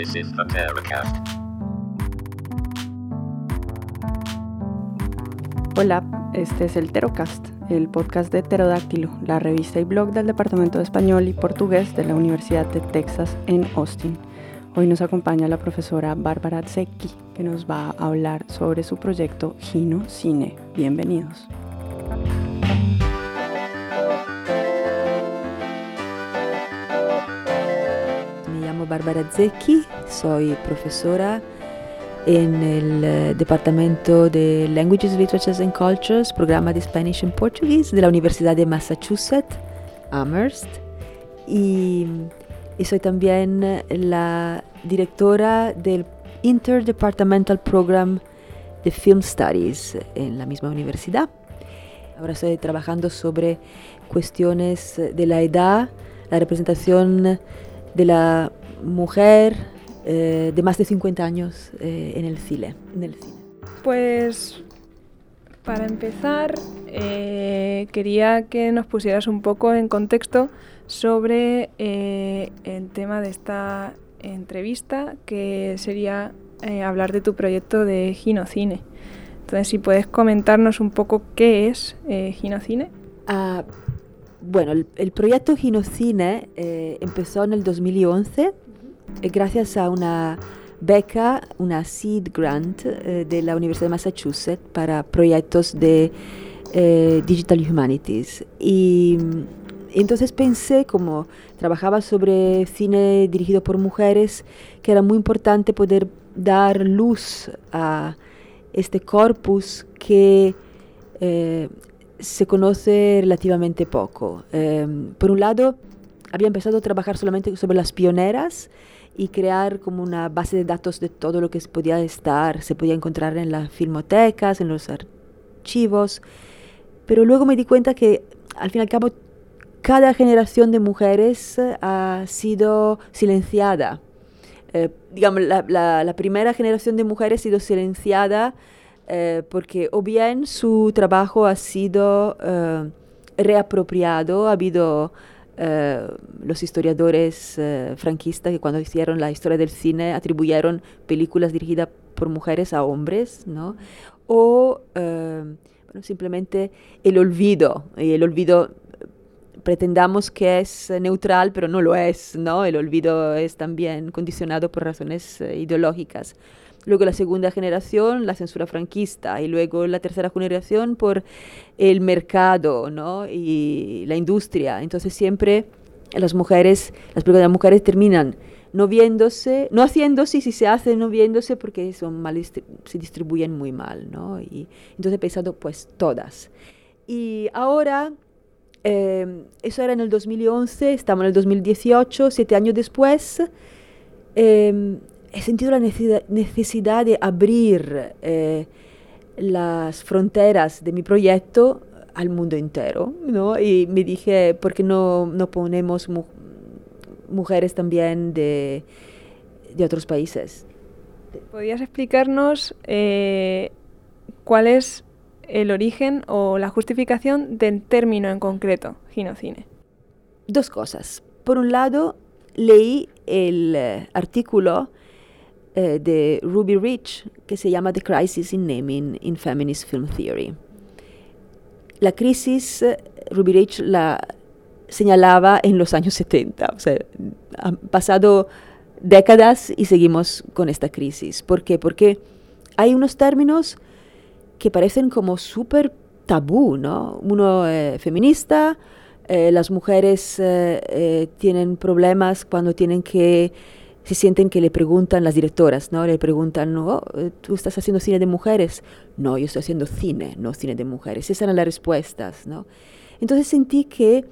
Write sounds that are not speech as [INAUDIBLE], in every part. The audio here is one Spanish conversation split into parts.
This is. Hola, este es el Terocast, el podcast de Pterodáctilo, la revista y blog del Departamento de Español y Portugués de la Universidad de Texas en Austin. Hoy nos acompaña la profesora Bárbara Zecchi, que nos va a hablar sobre su proyecto Gino Cine. Bienvenidos. Bárbara Zecchi, soy profesora en el eh, Departamento de Languages, Literatures and Cultures, programa de Spanish and Portuguese de la Universidad de Massachusetts, Amherst. Y, y soy también la directora del Interdepartmental Program de Film Studies en la misma universidad. Ahora estoy trabajando sobre cuestiones de la edad, la representación de la mujer eh, de más de 50 años eh, en, el cine, en el cine. Pues para empezar, eh, quería que nos pusieras un poco en contexto sobre el tema de esta entrevista, que sería hablar de tu proyecto de Ginocine. Entonces, si puedes comentarnos un poco qué es Ginocine. Ah, bueno, el, el proyecto Ginocine eh, empezó en el 2011 eh, gracias a una beca, una seed grant eh, de la Universidad de Massachusetts para proyectos de eh, Digital Humanities. Y mm, entonces pensé, como trabajaba sobre cine dirigido por mujeres, que era muy importante poder dar luz a este corpus que eh, se conoce relativamente poco. Eh, por un lado, había empezado a trabajar solamente sobre las pioneras y crear como una base de datos de todo lo que podía estar, se podía encontrar en las filmotecas, en los archivos, pero luego me di cuenta que al fin y al cabo cada generación de mujeres eh, ha sido silenciada. Eh, digamos, la, la- la primera generación de mujeres ha sido silenciada eh, porque o bien su trabajo ha sido eh, reapropiado, ha habido eh, los historiadores eh, franquistas que cuando hicieron la historia del cine atribuyeron películas dirigidas por mujeres a hombres, ¿no? O eh, bueno, simplemente el olvido, y el olvido pretendamos que es neutral, pero no lo es, ¿no? El olvido es también condicionado por razones ideológicas. Luego la segunda generación, la censura franquista, y luego la tercera generación por el mercado, ¿no? Y la industria. Entonces siempre las mujeres, las películas de las mujeres terminan no viéndose, no haciéndose, si se hace no viéndose porque son mal se distribuyen muy mal, ¿no? Y entonces he pensado, pues todas. Y ahora eh, eso era en el 2011, estamos en el 2018, siete años después. eh, he sentido la necesidad, de abrir eh, las fronteras de mi proyecto al mundo entero, ¿no? Y me dije, ¿por qué no, no ponemos mu- mujeres también de, de otros países? ¿Podrías explicarnos eh, cuál es el origen o la justificación del término en concreto, Ginocine? dos cosas. Por un lado, leí el eh, artículo eh, de Ruby Rich que se llama The Crisis in Naming in Feminist Film Theory. La crisis, eh, Ruby Rich la señalaba en los años 70, o sea, han pasado décadas y seguimos con esta crisis. ¿Por qué? Porque hay unos términos que parecen como súper tabú, ¿no? Uno eh, feminista, eh, las mujeres eh, eh, tienen problemas cuando tienen que, se sienten que le preguntan las directoras, ¿no? Le preguntan, "Oh, eh, ¿tú estás haciendo cine de mujeres? No, yo estoy haciendo cine, no cine de mujeres. Esas eran las respuestas, ¿no? Entonces sentí que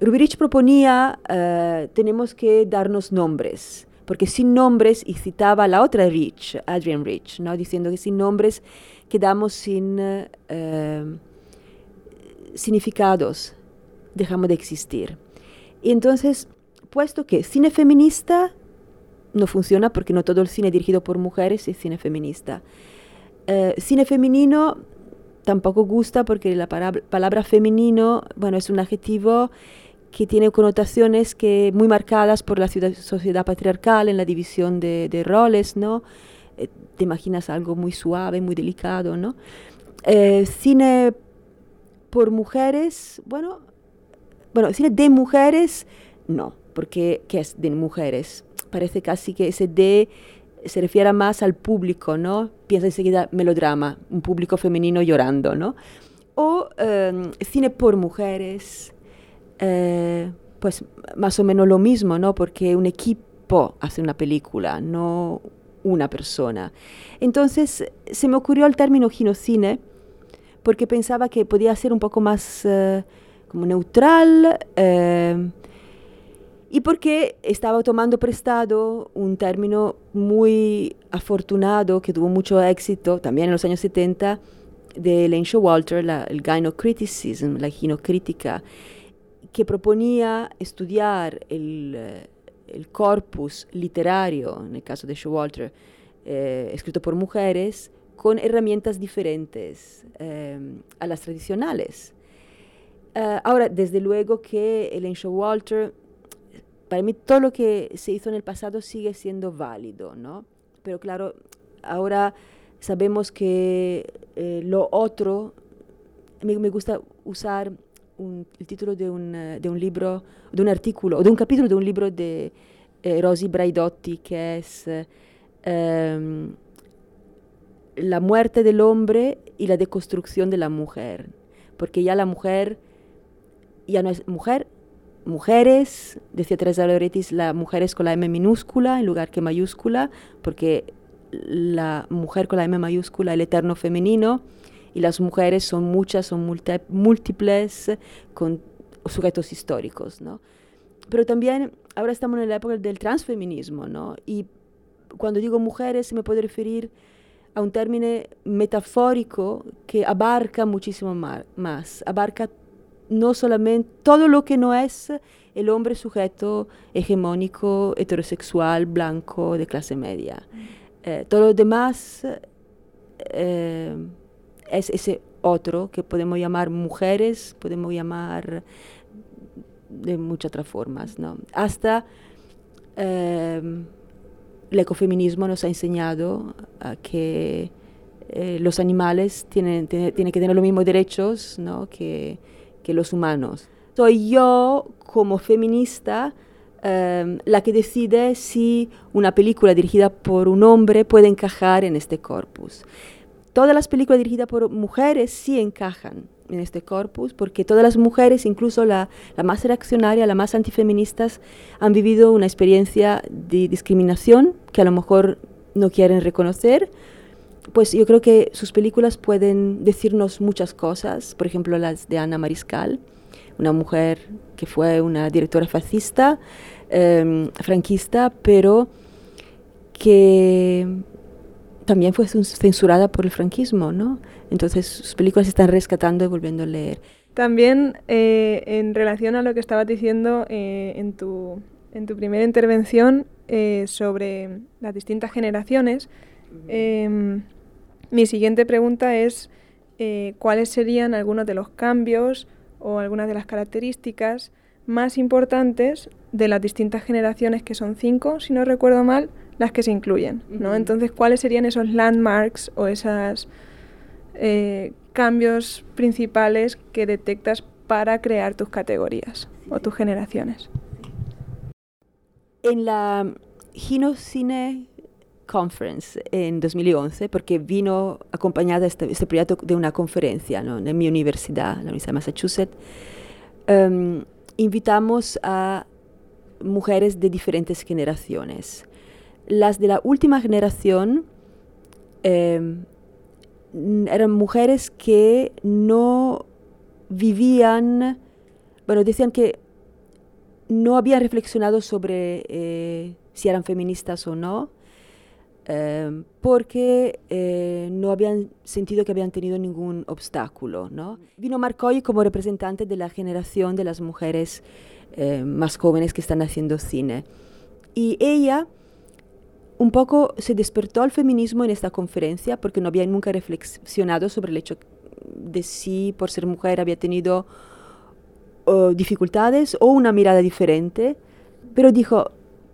Rubirich proponía, eh, tenemos que darnos nombres, porque sin nombres, y citaba a la otra Rich, Adrian Rich, ¿no? diciendo que sin nombres quedamos sin eh, significados, dejamos de existir. Y entonces, puesto que cine feminista no funciona porque no todo el cine dirigido por mujeres es cine feminista. Eh, cine femenino tampoco gusta porque la palabra, femenino, bueno, es un adjetivo que tiene connotaciones que muy marcadas por la sociedad patriarcal en la división de, roles, ¿no? Eh, te imaginas algo muy suave, muy delicado, ¿no? Eh, cine por mujeres, bueno, bueno, cine de mujeres, no, porque ¿qué es de mujeres? Parece casi que ese de se refiere más al público, ¿no? Piensa enseguida melodrama, un público femenino llorando, ¿no? O em, cine por mujeres, eh, pues más o menos lo mismo, ¿no? Porque un equipo hace una película, no una persona. Entonces se me ocurrió el término ginocine porque pensaba que podía ser un poco más eh, como neutral eh, y porque estaba tomando prestado un término muy afortunado que tuvo mucho éxito también en los años 70 de Elaine Showalter, la, el gynocriticism, la ginocrítica, que proponía estudiar el, eh, el, corpus literario, en el caso de Showalter, eh, escrito por mujeres, con herramientas diferentes eh, a las tradicionales. ahora, desde luego que Elaine Showalter para mí todo lo que se hizo en el pasado sigue siendo válido, ¿no? Pero claro, ahora sabemos que eh, lo otro, me, me gusta usar el título de un, eh, de un, libro, de un artículo, o de un capítulo de un libro de eh, Rosy Braidotti, que es ehm, La muerte del hombre y la deconstrucción de la mujer. Porque ya la mujer ya no es mujer, mujeres, decía Teresa Loretis, la mujer es con la M minúscula en lugar que mayúscula, porque la mujer con la M mayúscula es el eterno femenino y las mujeres son muchas, son múltiples, con sujetos históricos, ¿no? Pero también ahora estamos en la época del transfeminismo, ¿no? Y cuando digo mujeres me puedo referir a un término metafórico que abarca muchísimo más, abarca no solamente todo lo que no es el hombre sujeto hegemónico, heterosexual, blanco, de clase media. Eh, todo lo demás eh, es ese otro que podemos llamar mujeres, podemos llamar de muchas otras formas, ¿no? Hasta eh, el ecofeminismo nos ha enseñado a que los animales tienen, tienen, tienen, que tener los mismos derechos ¿no? que, que los humanos. Soy yo como feminista em, la que decide si una película dirigida por un hombre puede encajar en este corpus. Todas las películas dirigidas por mujeres sí encajan en este corpus, porque todas las mujeres, incluso la, la más reaccionaria, la más antifeministas, han vivido una experiencia de discriminación que a lo mejor no quieren reconocer, pues yo creo que sus películas pueden decirnos muchas cosas, por ejemplo las de Ana Mariscal, una mujer que fue una directora fascista, em, franquista, pero que también fue censurada por el franquismo, ¿no? Entonces sus películas se están rescatando y volviendo a leer. También eh, en relación a lo que estabas diciendo eh, en, tu, en tu primera intervención eh, sobre las distintas generaciones, mi siguiente pregunta es eh, cuáles serían algunos de los cambios o algunas de las características más importantes de las distintas generaciones, que son cinco, si no recuerdo mal, las que se incluyen. ¿no? Entonces, ¿cuáles serían esos landmarks o esos eh, cambios principales que detectas para crear tus categorías o tus generaciones? En la Ginocine Conference en 2011, porque vino acompañada este, este proyecto de una conferencia en mi universidad, la Universidad de Massachusetts. Em, invitamos a mujeres de diferentes generaciones. Las de la última generación em, eran mujeres que no vivían, bueno, decían que no habían reflexionado sobre eh, si eran feministas o no, Em, porque eh, no habían sentido que habían tenido ningún obstáculo. ¿no? Vino Marcoy como representante de la generación de las mujeres eh, más jóvenes que están haciendo cine. Y ella un poco se despertó al feminismo en esta conferencia porque no había nunca reflexionado sobre el hecho de si por ser mujer había tenido dificultades o una mirada diferente, pero dijo,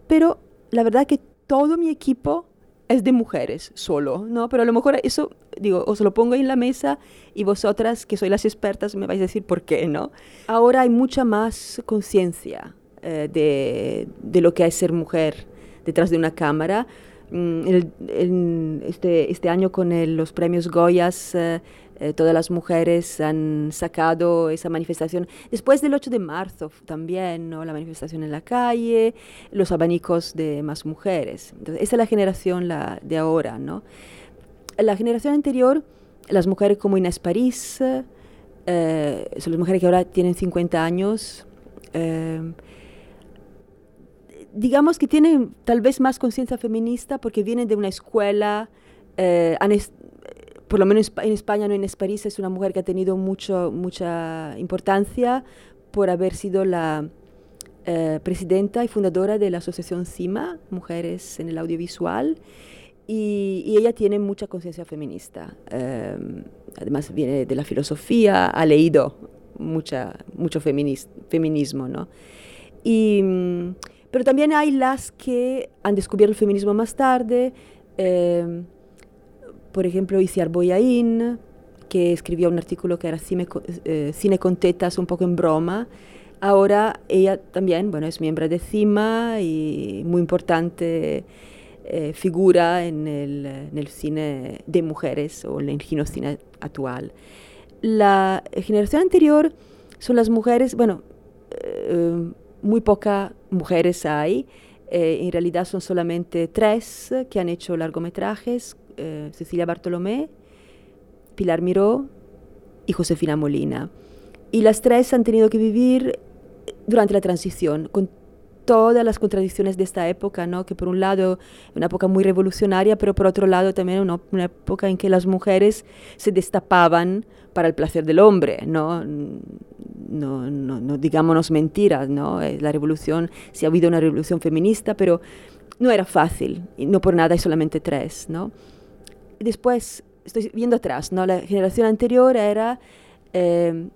pero la verdad que todo mi equipo es de mujeres solo, ¿no? Pero a lo mejor eso, digo, os lo pongo en la mesa y vosotras, que sois las expertas, me vais a decir por qué, ¿no? Ahora hay mucha más conciencia eh, de, de, lo que es ser mujer detrás de una cámara. Mm, este, este, año con los premios Goyas, eh, eh, todas las mujeres han sacado esa manifestación. Después del 8 de marzo también, ¿no? la manifestación en la calle, los abanicos de más mujeres. Entonces, esa es la generación la, de ahora. ¿no? La generación anterior, las mujeres como Inés París, eh, son las mujeres que ahora tienen 50 años digamos que tienen tal vez más conciencia feminista porque vienen de una escuela, eh, por lo menos en España, no en París, es una mujer que ha tenido mucho, mucha importancia por haber sido la eh, presidenta y fundadora de la asociación CIMA, Mujeres en el Audiovisual, y, ella tiene mucha conciencia feminista. Eh, además viene de la filosofía, ha leído mucha, mucho feminismo, ¿no? Y mm, pero también hay las que han descubierto el feminismo más tarde, eh, por ejemplo, Isiar Boyain, que escribió un artículo que era cine, eh, cine, con tetas, un poco en broma. Ahora ella también, bueno, es miembro de CIMA y muy importante eh, figura en el, en el, cine de mujeres o en el cine actual. La generación anterior son las mujeres, bueno, muy pocas mujeres hay. Eh, en realidad son solamente tres que han hecho largometrajes, eh, Cecilia Bartolomé, Pilar Miró y Josefina Molina. Y las tres han tenido que vivir durante la transición, con todas las contradicciones de esta época, ¿no? que por un lado una época muy revolucionaria, pero por otro lado también una, una época en que las mujeres se destapaban para el placer del hombre, ¿no? No, no, no digámonos mentiras, ¿no? Eh, la revolución, sí ha habido una revolución feminista, pero no era fácil, no por nada hay solamente tres, ¿no? Después, estoy viendo atrás, ¿no? La generación anterior era eh,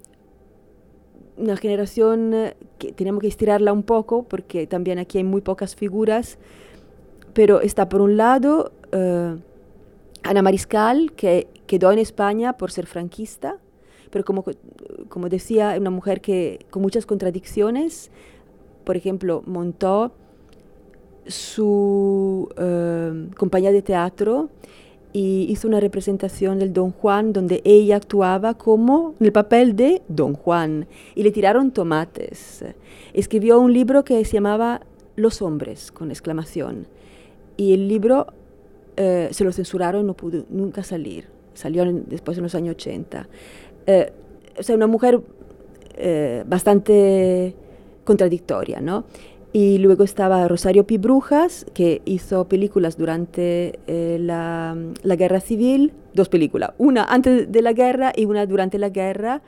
una generación que tenemos que estirarla un poco porque también aquí hay muy pocas figuras, pero está por un lado eh, Ana Mariscal, que quedó en España por ser franquista, pero como, como decía, una mujer que con muchas contradicciones, por ejemplo, montó su eh, compañía de teatro y hizo una representación del Don Juan donde ella actuaba como en el papel de Don Juan y le tiraron tomates. Escribió un libro que se llamaba Los hombres, con exclamación. Y el libro eh, se lo censuraron, no pudo nunca salir. Salió después en los años 80. Eh, o sea, una mujer eh, bastante contradictoria, ¿no? Y luego estaba Rosario Pibrujas, que hizo películas durante eh, la, la, guerra civil, dos películas, una antes de la guerra y una durante la guerra.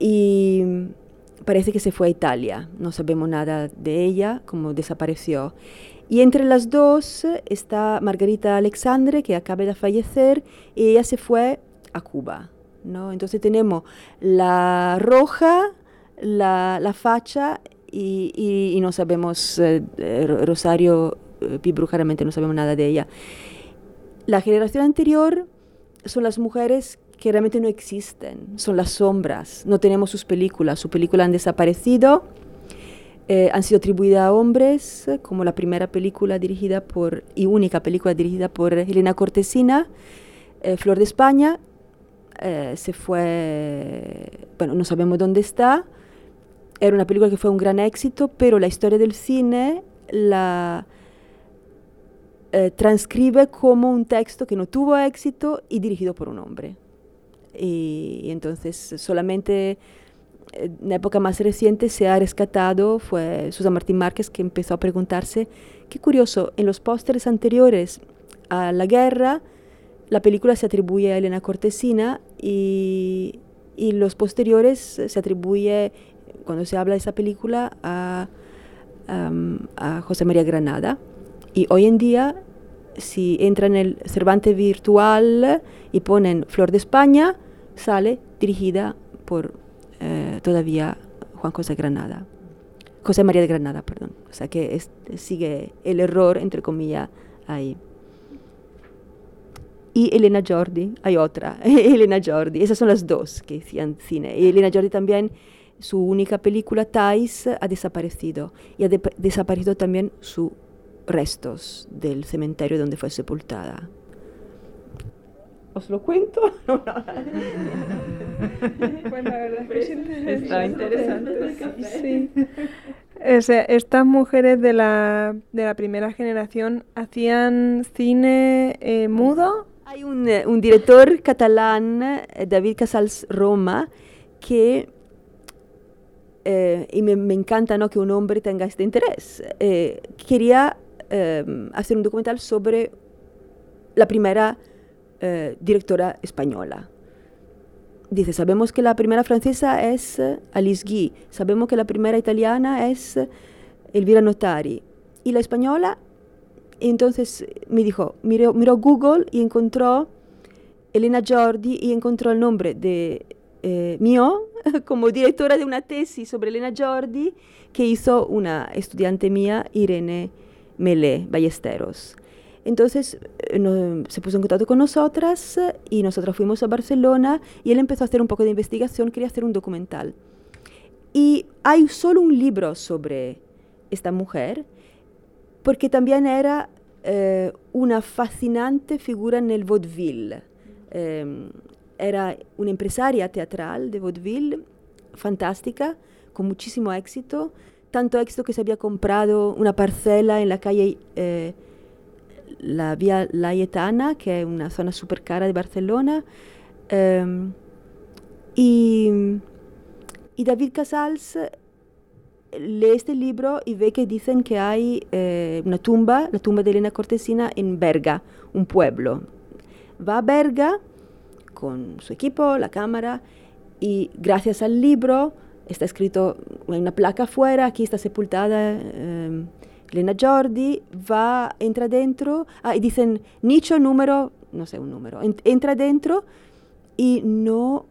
Y parece que se fue a Italia, no sabemos nada de ella, como desapareció. Y entre las dos está Margarita Alexandre, que acaba de fallecer, y ella se fue a Cuba. ¿no? Entonces tenemos la roja, la, la facha y, y, no sabemos, eh, Rosario eh, Pibruja realmente no sabemos nada de ella. La generación anterior son las mujeres que realmente no existen, son las sombras, no tenemos sus películas, sus películas han desaparecido, eh, han sido atribuidas a hombres, como la primera película dirigida por, y única película dirigida por Elena Cortesina, Flor de España, se fue, bueno, no sabemos dónde está, era una película que fue un gran éxito, pero la historia del cine la eh, transcribe como un texto que no tuvo éxito y dirigido por un hombre. Y, entonces solamente en época más reciente se ha rescatado, fue Susan Martín Márquez que empezó a preguntarse, qué curioso, en los pósteres anteriores a la guerra, la película se atribuye a Elena Cortesina y, y los posteriores se atribuye cuando se habla de esa película a, a José María Granada. Y hoy en día, si entran en el Cervantes virtual y ponen Flor de España, sale dirigida por eh, todavía Juan José Granada. José María de Granada, perdón. O sea que sigue el error, entre comillas, ahí. Y Elena Jordi, hay otra, [LAUGHS] Elena Jordi, esas son las dos que hacían cine. Y Elena Jordi también, su única película, Thais, ha desaparecido. Y ha desaparecido también sus restos del cementerio donde fue sepultada. ¿Os lo cuento? [LAUGHS] No, no. [LAUGHS] Pues la verdad es que es interesante. Sí. estas mujeres de la, de la, primera generación hacían cine eh, mudo. Hay un, eh, un, director catalán, eh, David Casals Roma, que, y me, encanta ¿no? que un hombre tenga este interés, quería hacer un documental sobre la primera eh, directora española. Dice, sabemos que la primera francesa es eh, Alice Guy, sabemos que la primera italiana es eh, Elvira Notari. Y la española, entonces me dijo, miró, miró Google y encontró Elena Jordi y encontró el nombre de mío [LAUGHS] como directora de una tesis sobre Elena Jordi que hizo una estudiante mía, Irene Melé Ballesteros. Entonces eh, se puso en contacto con nosotras y nosotras fuimos a Barcelona y él empezó a hacer un poco de investigación, quería hacer un documental. Y hay solo un libro sobre esta mujer, porque también era eh, una fascinante figura en el vaudeville. Em, era una empresaria teatral de vaudeville, fantástica, con muchísimo éxito, tanto éxito que se había comprado una parcela en la calle eh, la Vía Laietana, que es una zona súper cara de Barcelona. Em, y, David Casals lee este libro y ve que dicen que hay eh, una tumba, la tumba de Elena Cortesina, en Berga, un pueblo. Va a Berga con su equipo, la cámara, y gracias al libro está escrito, hay una placa afuera, aquí está sepultada. Em, Elena Jordi va, entra dentro ah, y dicen nicho número, no sé un número, entra dentro y no,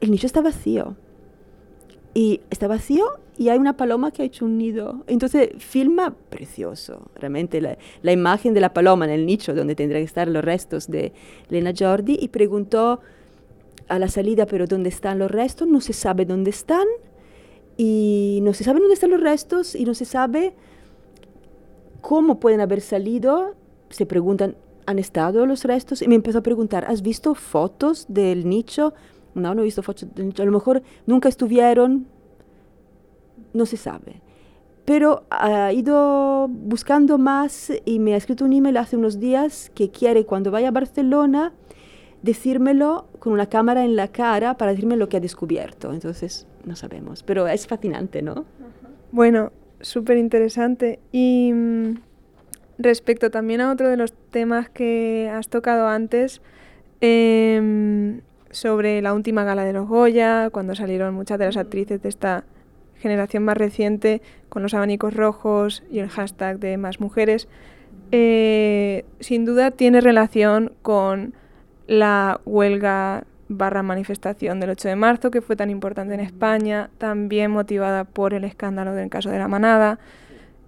el nicho está vacío. Y está vacío y hay una paloma que ha hecho un nido. Entonces filma precioso, realmente la, imagen de la paloma en el nicho donde tendrían que estar los restos de Elena Jordi y preguntó a la salida, pero ¿dónde están los restos? No se sabe dónde están y no se sabe dónde están los restos y no se sabe cómo pueden haber salido, se preguntan, ¿han estado los restos? Y me empezó a preguntar, ¿has visto fotos del nicho? No, no nicho. A lo mejor nunca estuvieron, no se sabe. Pero ha ido buscando más y me ha escrito un email hace unos días que quiere cuando vaya a Barcelona decírmelo con una cámara en la cara para decirme lo que ha descubierto. Entonces, no sabemos. Pero es fascinante, ¿no? Bueno, súper interesante. Y mm, respecto también a otro de los temas que has tocado antes, em, sobre la última gala de los Goya, cuando salieron muchas de las actrices de esta generación más reciente con los abanicos rojos y el hashtag de más mujeres, eh, sin duda tiene relación con la huelga barra manifestación del 8 de marzo, que fue tan importante en España, también motivada por el escándalo del caso de la manada.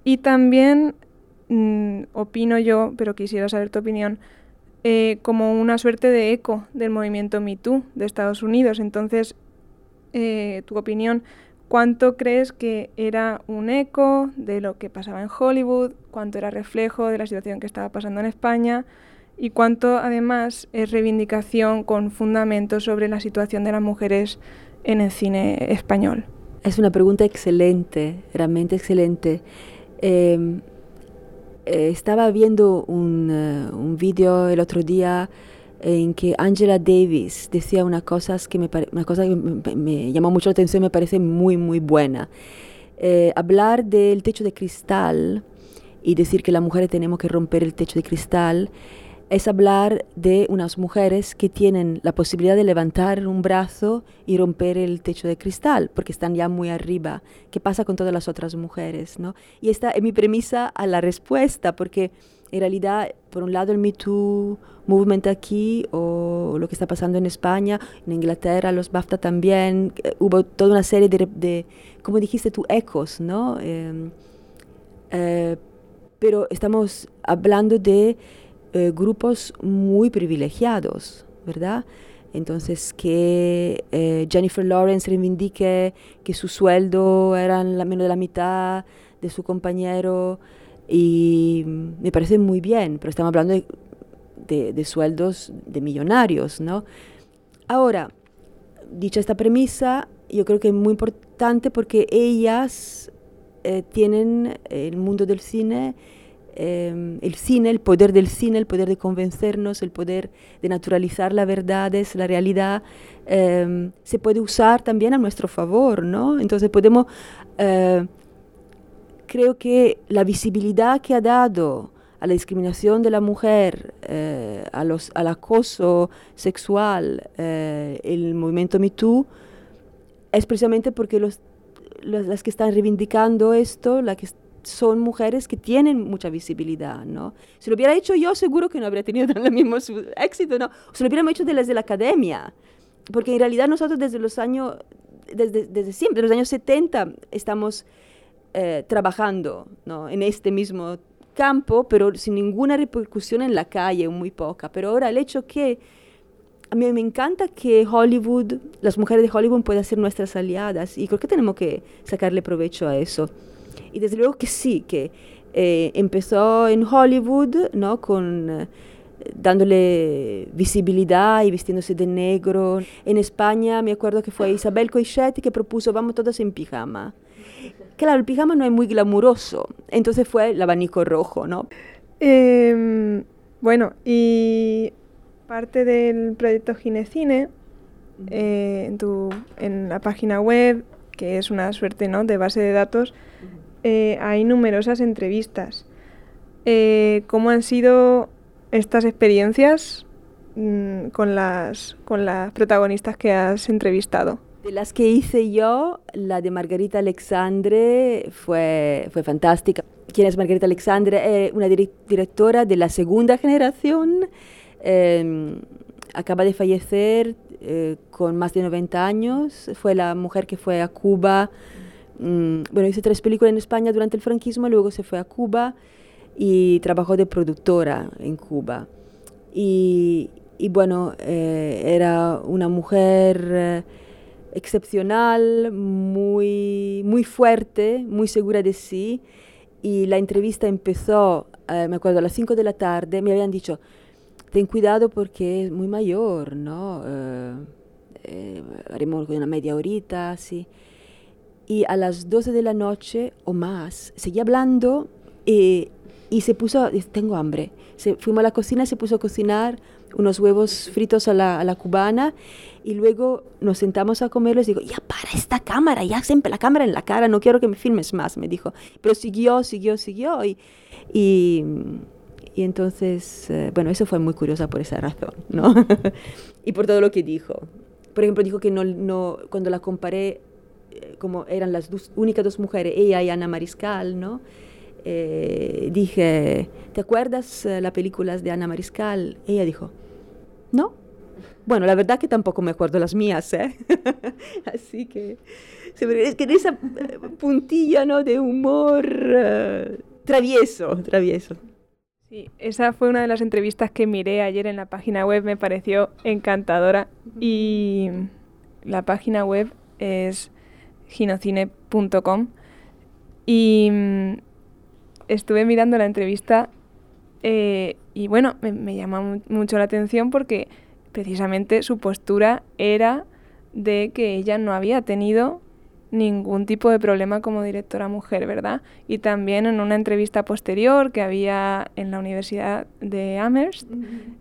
Y también, mm, opino yo, pero quisiera saber tu opinión, eh, como una suerte de eco del movimiento MeToo de Estados Unidos. Entonces, eh, tu opinión, ¿cuánto crees que era un eco de lo que pasaba en Hollywood? ¿Cuánto era reflejo de la situación que estaba pasando en España? y cuánto además es reivindicación con fundamentos sobre la situación de las mujeres en el cine español. Es una pregunta excelente, realmente excelente. Em, estaba viendo un, uh, un vídeo el otro día en que Angela Davis decía una cosa que me, una cosa que me, llamó mucho la atención y me parece muy, muy buena. Eh, hablar del techo de cristal y decir que las mujeres tenemos que romper el techo de cristal es hablar de unas mujeres que tienen la posibilidad de levantar un brazo y romper el techo de cristal, porque están ya muy arriba. ¿Qué pasa con todas las otras mujeres? ¿no? Y esta es mi premisa a la respuesta, porque en realidad, por un lado, el Me Too Movement aquí o lo que está pasando en España, en Inglaterra, los BAFTA también, eh, hubo toda una serie de, como dijiste tú, ecos, ¿no? Em, eh, pero estamos hablando de eh, grupos muy privilegiados, ¿verdad? Entonces, que Jennifer Lawrence reivindique que su sueldo era la, menos de la mitad de su compañero y me parece muy bien, pero estamos hablando de, sueldos de millonarios, ¿no? Ahora, dicha esta premisa, yo creo que es muy importante porque ellas eh, tienen el mundo del cine, eh, el cine, el poder del cine, el poder de convencernos, el poder de naturalizar las verdades, la realidad, eh, se puede usar también a nuestro favor, ¿no? Entonces podemos creo que la visibilidad que ha dado a la discriminación de la mujer, eh, a los, al acoso sexual, eh, el movimiento MeToo, es precisamente porque los, las que están reivindicando esto, las que son mujeres que tienen mucha visibilidad, ¿no? Si lo hubiera hecho yo, seguro que no habría tenido [LAUGHS] el mismo éxito, ¿no? Si lo hubiéramos hecho desde la academia, porque en realidad nosotros desde los años, desde, desde siempre, desde los años 70, estamos eh, trabajando en este mismo campo, pero sin ninguna repercusión en la calle, muy poca. Pero ahora el hecho que a mí me encanta que Hollywood, las mujeres de Hollywood puedan ser nuestras aliadas y creo que tenemos que sacarle provecho a eso. Y desde luego que sí, que eh, empezó en Hollywood, ¿no? Con... Eh, dándole visibilidad y vistiéndose de negro. En España me acuerdo que fue Isabel Coixet que propuso vamos todos en pijama. Claro, el pijama no es muy glamuroso, entonces fue el abanico rojo, ¿no? Em, bueno, y parte del proyecto Ginecine, eh, en, tu, en la página web, que es una suerte ¿no? de base de datos, eh, hay numerosas entrevistas. Eh, ¿Cómo han sido estas experiencias mm, con, las, con las protagonistas que has entrevistado? De las que hice yo, la de Margarita Alexandre fue, fue fantástica. ¿Quién es Margarita Alexandre? Es una directora de la segunda generación. Em, acaba de fallecer eh, con más de 90 años. Fue la mujer que fue a Cuba. Mm, bueno, hizo tres películas en España durante el franquismo, luego se fue a Cuba y trabajó de productora en Cuba. Y, y bueno, eh, era una mujer eh, excepcional, muy, muy fuerte, muy segura de sí. Y la entrevista empezó, eh, me acuerdo, a las 5 de la tarde. Me habían dicho, ten cuidado porque es muy mayor, ¿no? Eh, eh, haremos una media horita, así. Y a las 12 de la noche o más, seguía hablando y, y se puso, tengo hambre. Se, fuimos a la cocina, se puso a cocinar unos huevos fritos a la, a la cubana y luego nos sentamos a comer, les digo, ya para esta cámara, ya siempre la cámara en la cara, no quiero que me filmes más, me dijo. Pero siguió, siguió, siguió. Y, y, y entonces, eh, bueno, eso fue muy curiosa por esa razón, ¿no? [LAUGHS] y por todo lo que dijo. Por ejemplo, dijo que no, no cuando la comparé, eh, como eran las únicas dos mujeres, ella y Ana Mariscal, ¿no? Eh, dije, ¿te acuerdas las películas de Ana Mariscal? Ella dijo, no, bueno, la verdad que tampoco me acuerdo las mías, ¿eh? [LAUGHS] Así que es que esa eh, puntilla, ¿no? De humor travieso, travieso. Sí, esa fue una de las entrevistas que miré ayer en la página web, me pareció encantadora y la página web es ginocine.com y mm, estuve mirando la entrevista eh, y bueno, me, me llama mucho la atención porque precisamente su postura era de que ella no había tenido ningún tipo de problema como directora mujer, ¿verdad? Y también en una entrevista posterior que había en la Universidad de Amherst,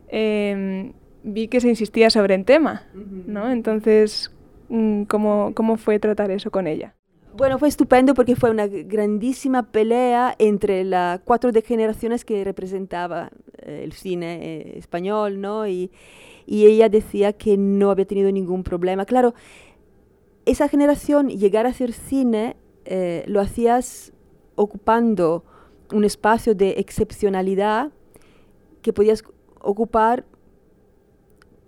em, vi que se insistía sobre el tema, ¿no? Entonces, ¿cómo, ¿cómo fue tratar eso con ella? Bueno, fue estupendo porque fue una grandísima pelea entre las cuatro generaciones que representaba eh, el cine eh, español, ¿no? Y, y ella decía que no había tenido ningún problema. Claro, esa generación, llegar a hacer cine, eh, lo hacías ocupando un espacio de excepcionalidad que podías ocupar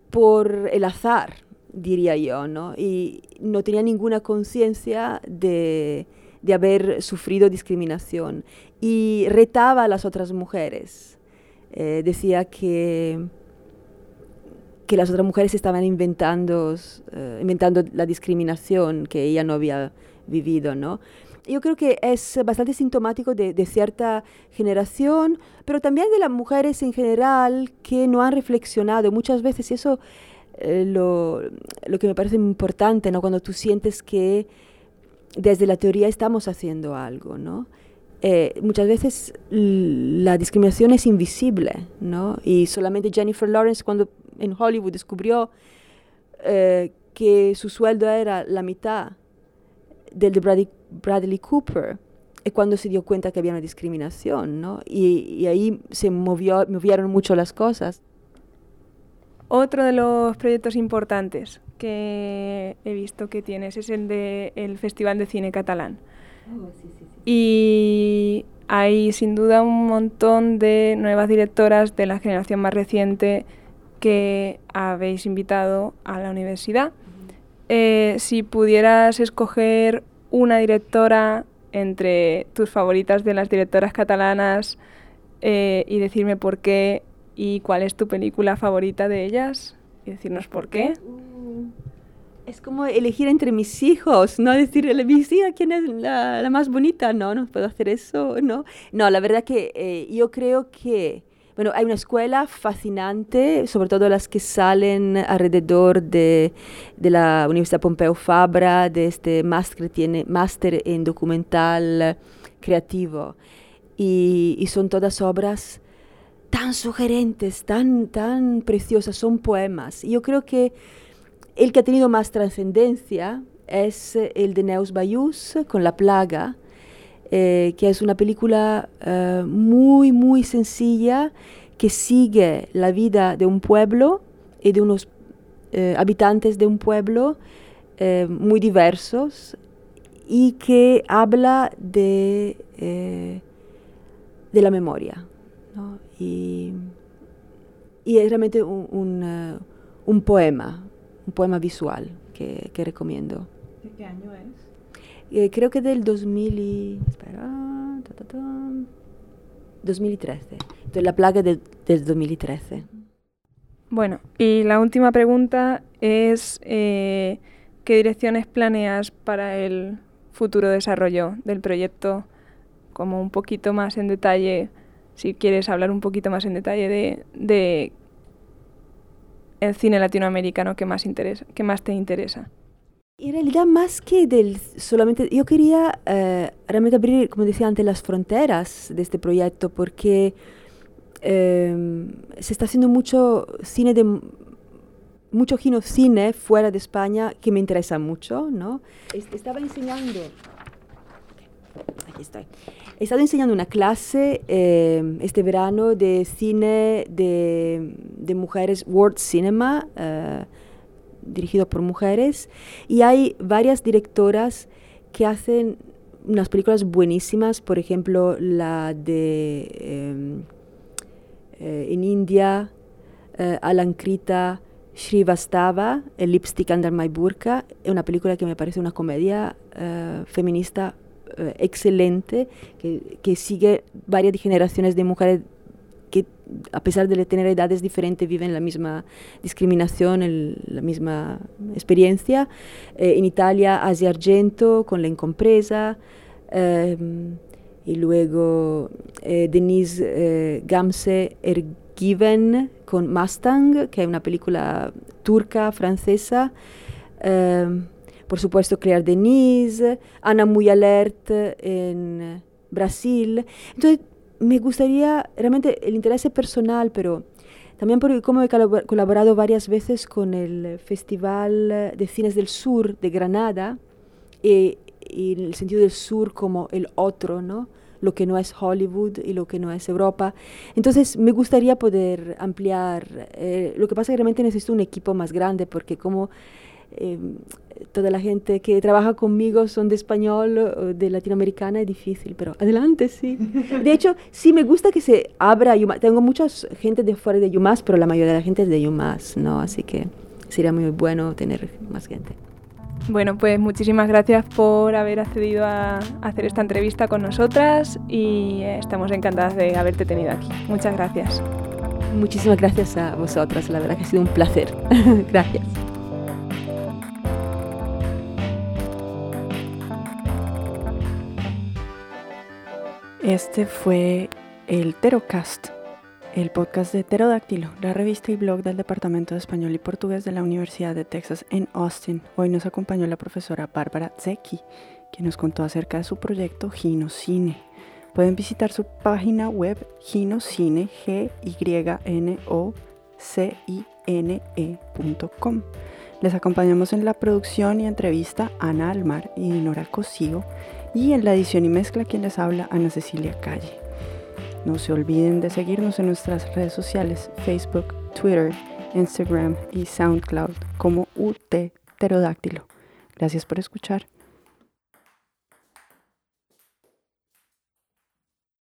por el azar, diría yo, ¿no? Y no tenía ninguna conciencia de, de haber sufrido discriminación. Y retaba a las otras mujeres. Eh, decía que, que las otras mujeres estaban inventando, eh, inventando la discriminación que ella no había vivido, ¿no? Yo creo que es bastante sintomático de, de, cierta generación, pero también de las mujeres en general que no han reflexionado. Muchas veces eso eh, lo, lo, que me parece importante, ¿no? Cuando tú sientes que desde la teoría estamos haciendo algo, ¿no? Eh, muchas veces la discriminación es invisible, ¿no? Y solamente Jennifer Lawrence cuando en Hollywood descubrió eh, que su sueldo era la mitad del de Bradley, Bradley Cooper, es cuando se dio cuenta que había una discriminación, ¿no? Y, y ahí se movió, movieron mucho las cosas. Otro de los proyectos importantes que he visto que tienes es el del Festival de Cine Catalán. Oh, sí, sí, sí. Y hay sin duda un montón de nuevas directoras de la generación más reciente que habéis invitado a la universidad. Eh, si pudieras escoger una directora entre tus favoritas de las directoras catalanas eh, y decirme por qué ¿Y cuál es tu película favorita de ellas? Y decirnos por qué. Uh, es como elegir entre mis hijos, no decirle mis hijas quién es la, la, más bonita. No, no puedo hacer eso, no. No, la verdad que eh, yo creo que, bueno, hay una escuela fascinante, sobre todo las que salen alrededor de, de la Universidad Pompeu Fabra, de este máster tiene, máster en documental creativo. Y, y son todas obras tan sugerentes, tan, tan preciosas, son poemas. Yo creo que el que ha tenido más trascendencia es eh, el de Neus Bayús con La Plaga, eh, que es una película uh, muy, muy sencilla que sigue la vida de un pueblo y de unos habitantes de un pueblo muy diversos y que habla de, de la memoria. ¿No? Y, y, es realmente un, un, uh, un, poema, un poema visual que, que recomiendo. ¿De qué año es? Eh, creo que del 2000 y, espera, ta, ta, ta, 2013. Entonces, la plaga del, del 2013. Bueno, y la última pregunta es eh, ¿qué direcciones planeas para el futuro desarrollo del proyecto? Como un poquito más en detalle si quieres hablar un poquito más en detalle de, de el cine latinoamericano que más, interesa, que más te interesa. En realidad, más que del solamente, yo quería eh, realmente abrir, como decía antes, las fronteras de este proyecto, porque eh, se está haciendo mucho cine de mucho cine fuera de España que me interesa mucho, ¿no? Estaba enseñando, aquí estoy. He estado enseñando una clase eh, este verano de cine de, de mujeres, World Cinema, eh, dirigido por mujeres, y hay varias directoras que hacen unas películas buenísimas, por ejemplo, la de eh, eh en India, eh, Alankrita Srivastava, El Lipstick Under My Burka, es una película que me parece una comedia eh, feminista eh, excelente que, que, sigue varias generaciones de mujeres que a pesar de tener edades diferentes viven la misma discriminación, el, la misma experiencia. Eh, en Italia, Asia Argento con La Incompresa. Eh, y luego eh, Denise eh, Gamse Ergiven con Mustang, que es una película turca, francesa. Por supuesto Claire Denise, Ana Muy Alert en Brasil. Entonces, me gustaría, realmente el interés personal, pero también porque como he colaborado varias veces con el Festival de Cines del Sur de Granada, y, y, en el sentido del sur como el otro, ¿no? lo que no es Hollywood y lo que no es Europa. Entonces me gustaría poder ampliar. Eh, lo que pasa es que realmente necesito un equipo más grande porque como em, toda la gente que trabaja conmigo son de español o de latinoamericana, es difícil, pero adelante, sí. [LAUGHS] De hecho, sí me gusta que se abra Yumas. Tengo mucha gente de fuera de Yumas, pero la mayoría de la gente es de Yumas, ¿no? Así que sería muy bueno tener más gente. Bueno, pues muchísimas gracias por haber accedido a hacer esta entrevista con nosotras y estamos encantadas de haberte tenido aquí. Muchas gracias. Muchísimas gracias a vosotras, la verdad que ha sido un placer. [LAUGHS] gracias. Este fue el Terocast el podcast de Pterodáctilo, la revista y blog del Departamento de Español y Portugués de la Universidad de Texas en Austin. Hoy nos acompañó la profesora Bárbara Zecchi, quien nos contó acerca de su proyecto Ginocine. Pueden visitar su página web ginocine, g y n o c i n -E Les acompañamos en la producción y entrevista Ana Almar y Nora Cosío y en la edición y mezcla quien les habla Ana Cecilia Calle. No se olviden de seguirnos en nuestras redes sociales, Facebook, Twitter, Instagram y SoundCloud como UT Pterodáctilo. Gracias por escuchar.